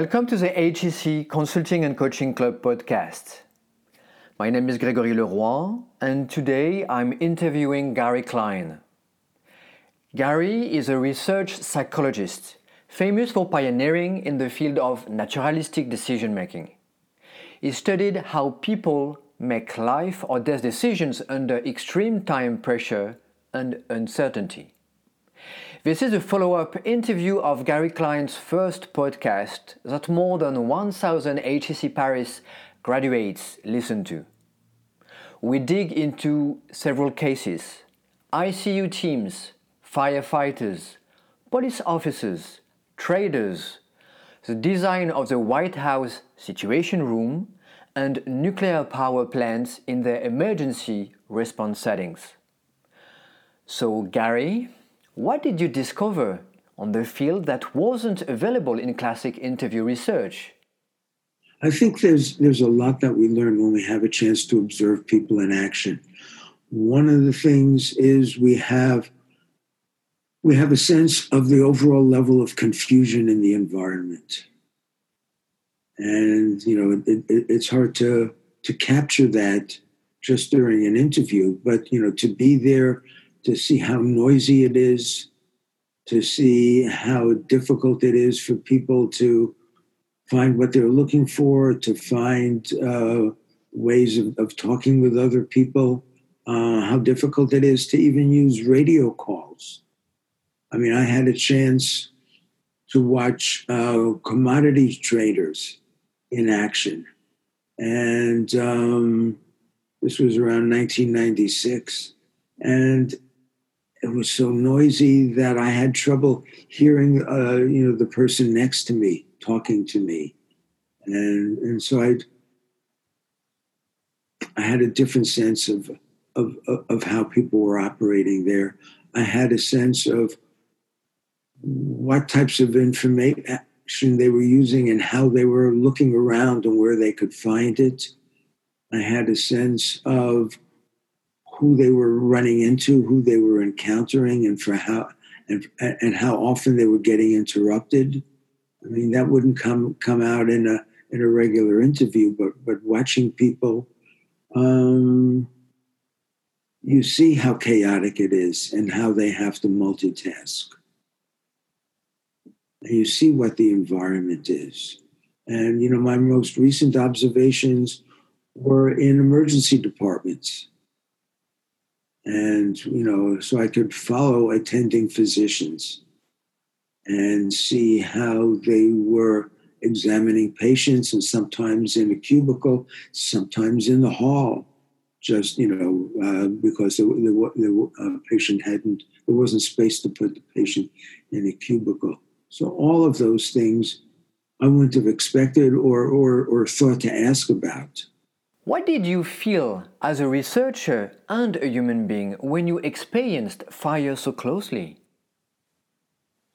Welcome to the HEC Consulting and Coaching Club podcast. My name is Grégory Leroy, and today I'm interviewing Gary Klein. Gary is a research psychologist famous for pioneering in the field of naturalistic decision making. He studied how people make life or death decisions under extreme time pressure and uncertainty. This is a follow up interview of Gary Klein's first podcast that more than 1,000 HEC Paris graduates listen to. We dig into several cases ICU teams, firefighters, police officers, traders, the design of the White House Situation Room, and nuclear power plants in their emergency response settings. So, Gary, what did you discover on the field that wasn't available in classic interview research? I think there's there's a lot that we learn when we have a chance to observe people in action. One of the things is we have we have a sense of the overall level of confusion in the environment, and you know it, it, it's hard to to capture that just during an interview. But you know to be there to see how noisy it is, to see how difficult it is for people to find what they're looking for, to find uh, ways of, of, talking with other people, uh, how difficult it is to even use radio calls. I mean, I had a chance to watch uh, commodities traders in action. And um, this was around 1996. And it was so noisy that I had trouble hearing, uh, you know, the person next to me talking to me, and and so I I had a different sense of of of how people were operating there. I had a sense of what types of information they were using and how they were looking around and where they could find it. I had a sense of who they were running into, who they were encountering, and for how and and how often they were getting interrupted. I mean, that wouldn't come come out in a in a regular interview, but but watching people, um, you see how chaotic it is and how they have to multitask. And you see what the environment is. And you know, my most recent observations were in emergency departments and you know so i could follow attending physicians and see how they were examining patients and sometimes in a cubicle sometimes in the hall just you know uh, because the, uh, patient hadn't there wasn't space to put the patient in a cubicle. So all of those things i wouldn't have expected or or, or thought to ask about what did you feel as a researcher and a human being when you experienced fire so closely?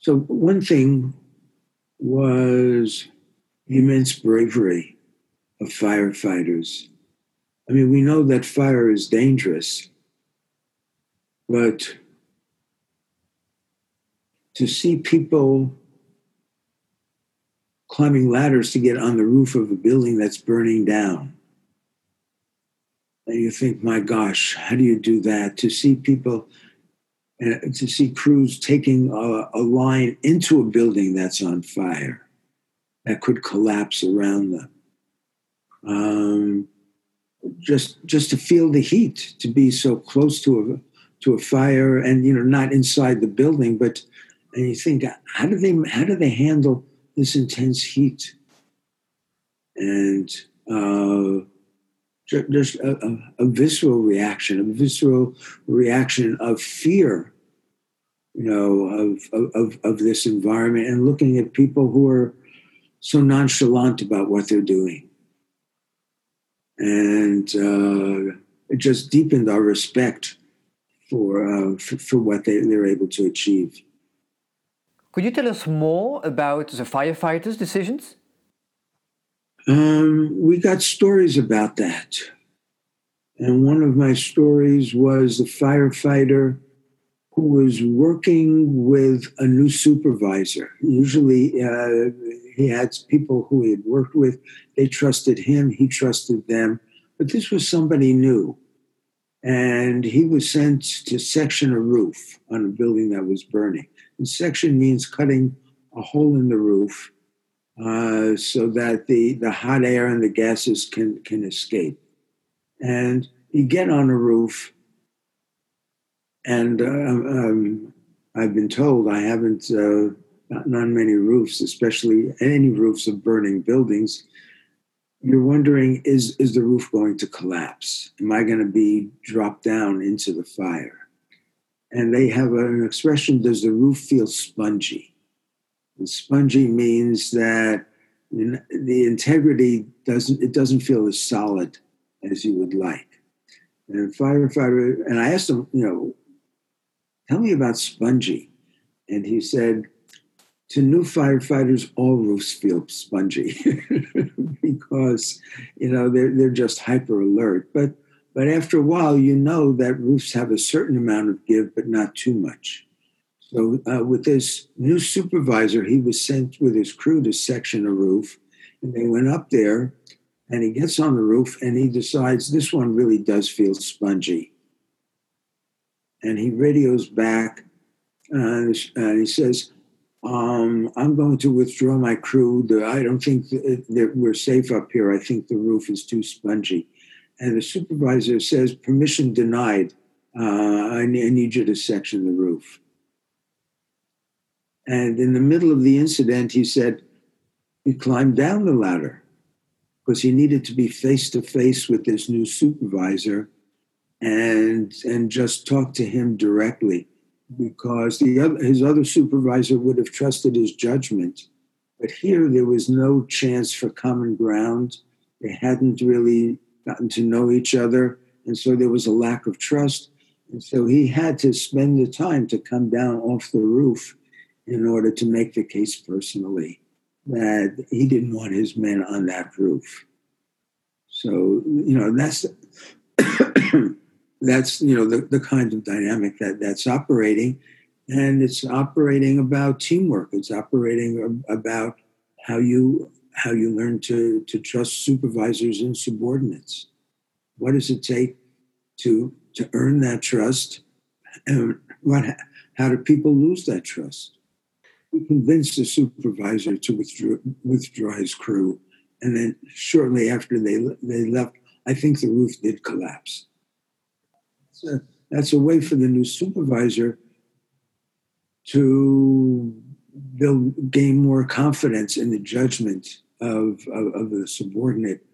So, one thing was the immense bravery of firefighters. I mean, we know that fire is dangerous, but to see people climbing ladders to get on the roof of a building that's burning down and you think, my gosh, how do you do that? To see people, uh, to see crews taking a, a, line into a building that's on fire that could collapse around them. Um, just, just to feel the heat, to be so close to a to a fire, and you know, not inside the building, but and you think, how do they how do they handle this intense heat? And uh, just a, a, a, visceral reaction, a visceral reaction of fear, you know, of, of, of this environment and looking at people who are so nonchalant about what they're doing. And uh, it just deepened our respect for, uh, for, for, what they, they're able to achieve. Could you tell us more about the firefighters' decisions? Um, we got stories about that. And one of my stories was the firefighter who was working with a new supervisor. Usually, uh, he had people who he had worked with. They trusted him, he trusted them. But this was somebody new. And he was sent to section a roof on a building that was burning. And section means cutting a hole in the roof uh, so that the, the hot air and the gases can, can escape. And you get on a roof, and uh, um, I've been told I haven't uh, on many roofs, especially any roofs of burning buildings. You're wondering, is, is the roof going to collapse? Am I going to be dropped down into the fire? And they have an expression, does the roof feel spongy? And spongy means that the integrity doesn't, it doesn't feel as solid as you would like. And firefighter, and I asked him, you know, tell me about spongy. And he said, to new firefighters, all roofs feel spongy because, you know, they're, they're just hyper alert. But, but after a while, you know that roofs have a certain amount of give, but not too much. So uh, with this new supervisor, he was sent with his crew to section a roof. And they went up there and he gets on the roof and he decides this one really does feel spongy and he radios back and, and he says, um, I'm going to withdraw my crew. I don't think that we're safe up here. I think the roof is too spongy. And the supervisor says, permission denied. Uh, I, need you to section the roof. And in the middle of the incident, he said, he climbed down the ladder because he needed to be face to face with this new supervisor and and just talk to him directly because the other, his other supervisor would have trusted his judgment. But here there was no chance for common ground. They hadn't really gotten to know each other. And so there was a lack of trust. And so he had to spend the time to come down off the roof in order to make the case personally that he didn't want his men on that roof. So you know that's that's you know the, the kind of dynamic that that's operating. And it's operating about teamwork. It's operating about how you how you learn to to trust supervisors and subordinates. What does it take to to earn that trust? And what how do people lose that trust we convinced the supervisor to withdraw withdraw his crew and then shortly after they they left i think the roof did collapse a, that's a way for the new supervisor to build gain more confidence in the judgment of, of, of the subordinate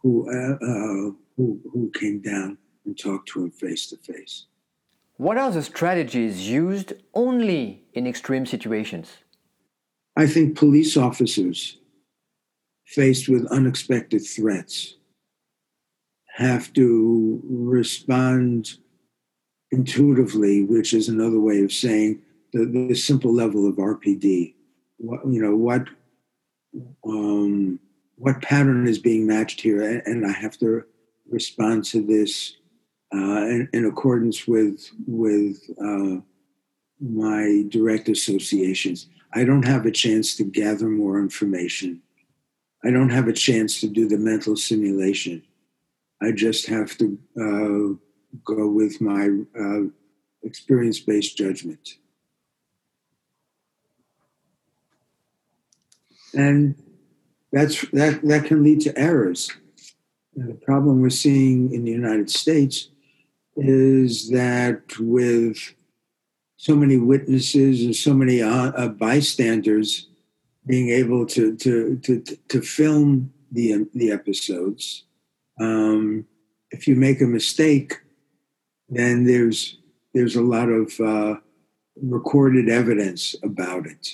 who, uh, uh, who, who came down and talked to him face to face. What are the strategies used only in extreme situations? I think police officers faced with unexpected threats have to respond intuitively, which is another way of saying the, the simple level of RPD. What, you know, what um, what pattern is being matched here, and, I have to respond to this in, in, accordance with with uh, my direct associations. I don't have a chance to gather more information. I don't have a chance to do the mental simulation. I just have to uh, go with my uh, experience based judgment. And that's, that, that can lead to errors. And the problem we're seeing in the United States is that with so many witnesses and so many uh, uh, bystanders being able to, to, to, to film the, the episodes, um, if you make a mistake, then there's there's a lot of uh, recorded evidence about it.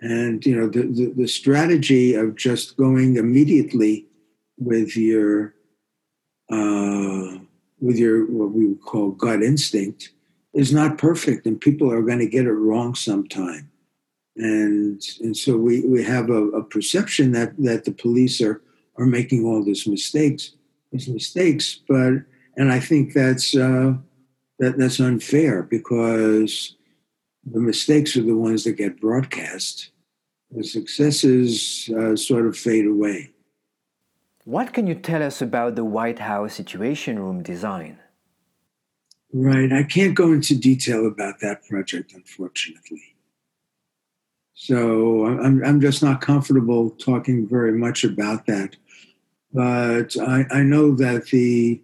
And you know the, the, the strategy of just going immediately with your uh, with your what we would call gut instinct is not perfect, and people are going to get it wrong sometime. And and so we, we have a, a perception that that the police are are making all these mistakes, these mistakes, but and I think that's uh, that that's unfair because the mistakes are the ones that get broadcast. The successes uh, sort of fade away. What can you tell us about the White House Situation Room design? Right. I can't go into detail about that project, unfortunately. So I'm, I'm just not comfortable talking very much about that. But I, I know that the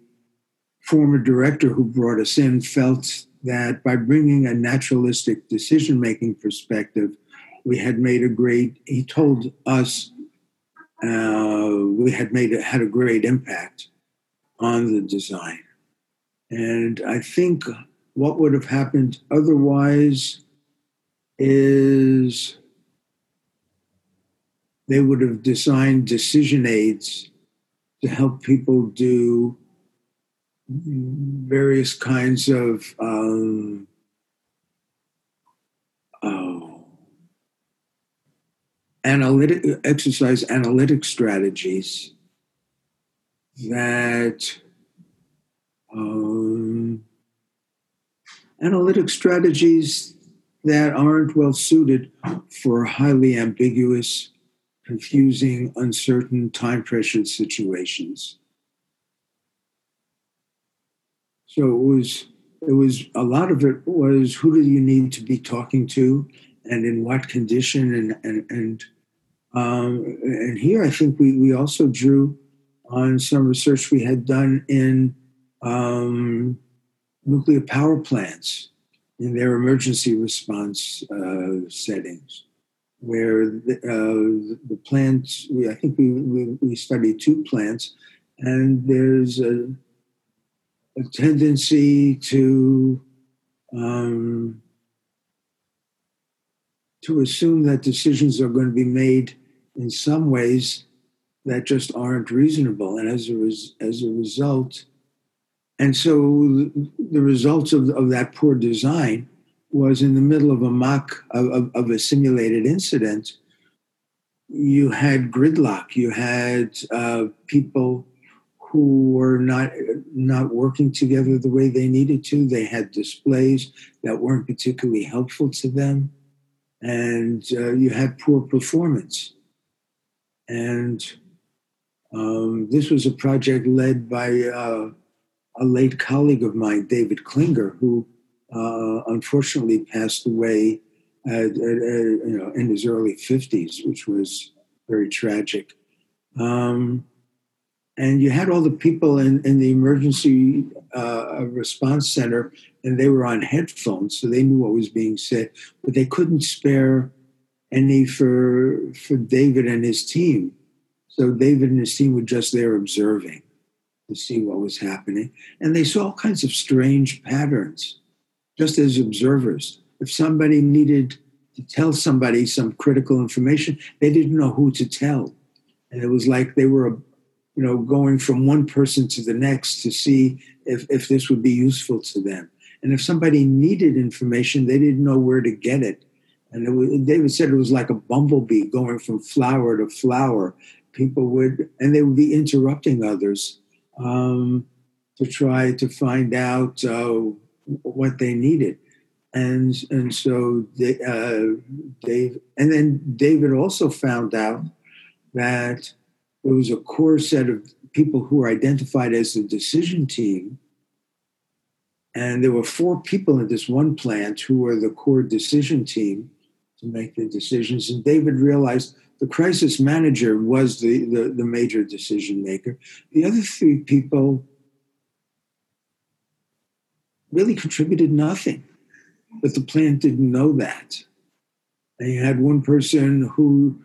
former director who brought us in felt that by bringing a naturalistic decision making perspective, we had made a great, he told us uh, we had made had a great impact on the design. And I think what would have happened otherwise is they would have designed decision aids to help people do various kinds of um, oh, analytic exercise analytic strategies that um, analytic strategies that aren't well suited for highly ambiguous, confusing, uncertain, time pressured situations. So it was it was a lot of it was who do you need to be talking to and in what condition and and and um, and here I think we we also drew on some research we had done in um, nuclear power plants in their emergency response uh, settings, where the, uh, the plants, we, I think we, we, we, studied two plants, and there's a, a tendency to um, to assume that decisions are going to be made in some ways that just aren't reasonable, and as a res- as a result, and so the results of, of that poor design was in the middle of a mock of, of, of a simulated incident. You had gridlock. You had uh, people who were not not working together the way they needed to. They had displays that weren't particularly helpful to them, and uh, you had poor performance. And um, this was a project led by uh, a late colleague of mine, David Klinger, who uh, unfortunately passed away at, at, at, you know, in his early 50s, which was very tragic. Um, and you had all the people in, in the emergency uh, response center, and they were on headphones, so they knew what was being said, but they couldn't spare any for for David and his team. So David and his team were just there observing to see what was happening. And they saw all kinds of strange patterns, just as observers. If somebody needed to tell somebody some critical information, they didn't know who to tell. And it was like they were, you know, going from one person to the next to see if, if this would be useful to them. And if somebody needed information, they didn't know where to get it. And it was, David said it was like a bumblebee going from flower to flower. People would, and they would be interrupting others um, to try to find out uh, what they needed. And, and so they, uh, Dave, and then David also found out that there was a core set of people who were identified as the decision team. And there were four people in this one plant who were the core decision team to make the decisions. And David realized the crisis manager was the, the, the major decision maker. The other three people really contributed nothing, but the plant didn't know that. They had one person who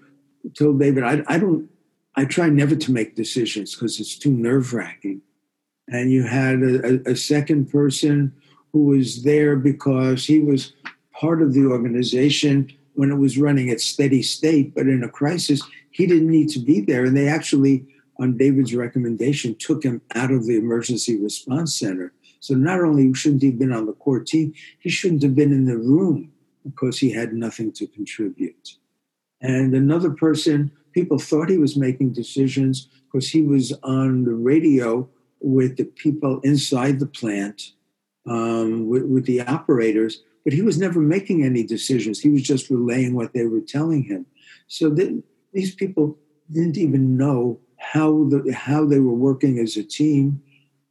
told David, I, I don't, I try never to make decisions because it's too nerve wracking. And you had a, a, second person who was there because he was part of the organization when it was running at steady state, but in a crisis, he didn't need to be there. And they actually, on David's recommendation, took him out of the emergency response center. So not only shouldn't he have been on the core team, he shouldn't have been in the room because he had nothing to contribute. And another person, people thought he was making decisions because he was on the radio with the people inside the plant um, with, with the operators, but he was never making any decisions. He was just relaying what they were telling him. So th- these people didn't even know how the how they were working as a team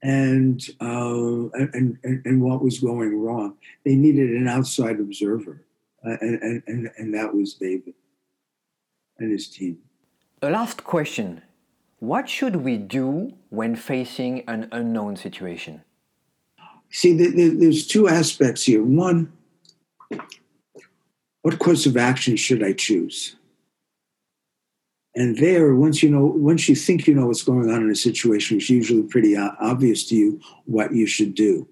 and, uh, and, and, and what was going wrong. They needed an outside observer, uh, and, and, and that was David and his team. A last question. What should we do when facing an unknown situation? See, there's two aspects here. One, what course of action should I choose? And there, once you know, once you think you know what's going on in a situation, it's usually pretty obvious to you what you should do.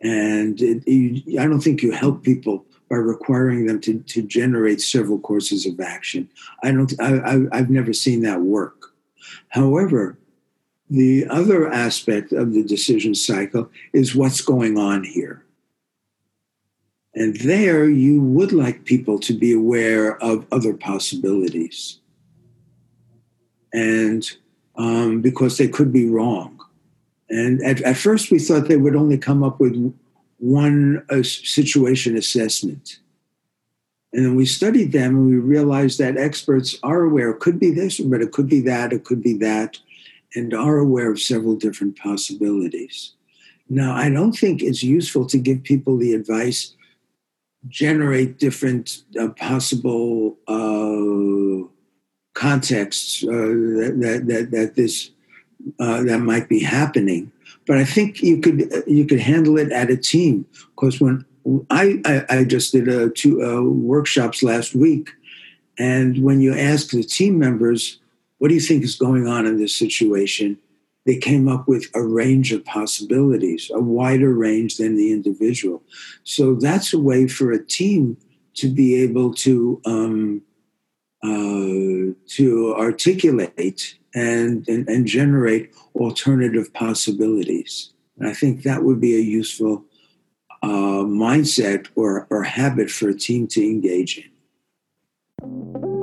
And it, I don't think you help people by requiring them to, to generate several courses of action. I don't. I, I, I've never seen that work. However, the other aspect of the decision cycle is what's going on here. And there, you would like people to be aware of other possibilities and um, because they could be wrong. And at, at, first, we thought they would only come up with one uh, situation assessment. And then we studied them and we realized that experts are aware, it could be this, but it could be that, it could be that, and are aware of several different possibilities. Now, I don't think it's useful to give people the advice generate different uh, possible uh, contexts uh, that, that, that this uh, that might be happening. But I think you could you could handle it at a team because when I, I, I just did a two uh, workshops last week, and when you ask the team members, "What do you think is going on in this situation?" they came up with a range of possibilities, a wider range than the individual. So that's a way for a team to be able to um, uh, to articulate and, and, and generate alternative possibilities. And I think that would be a useful uh, Uh, mindset or, or habit for a team to engage in.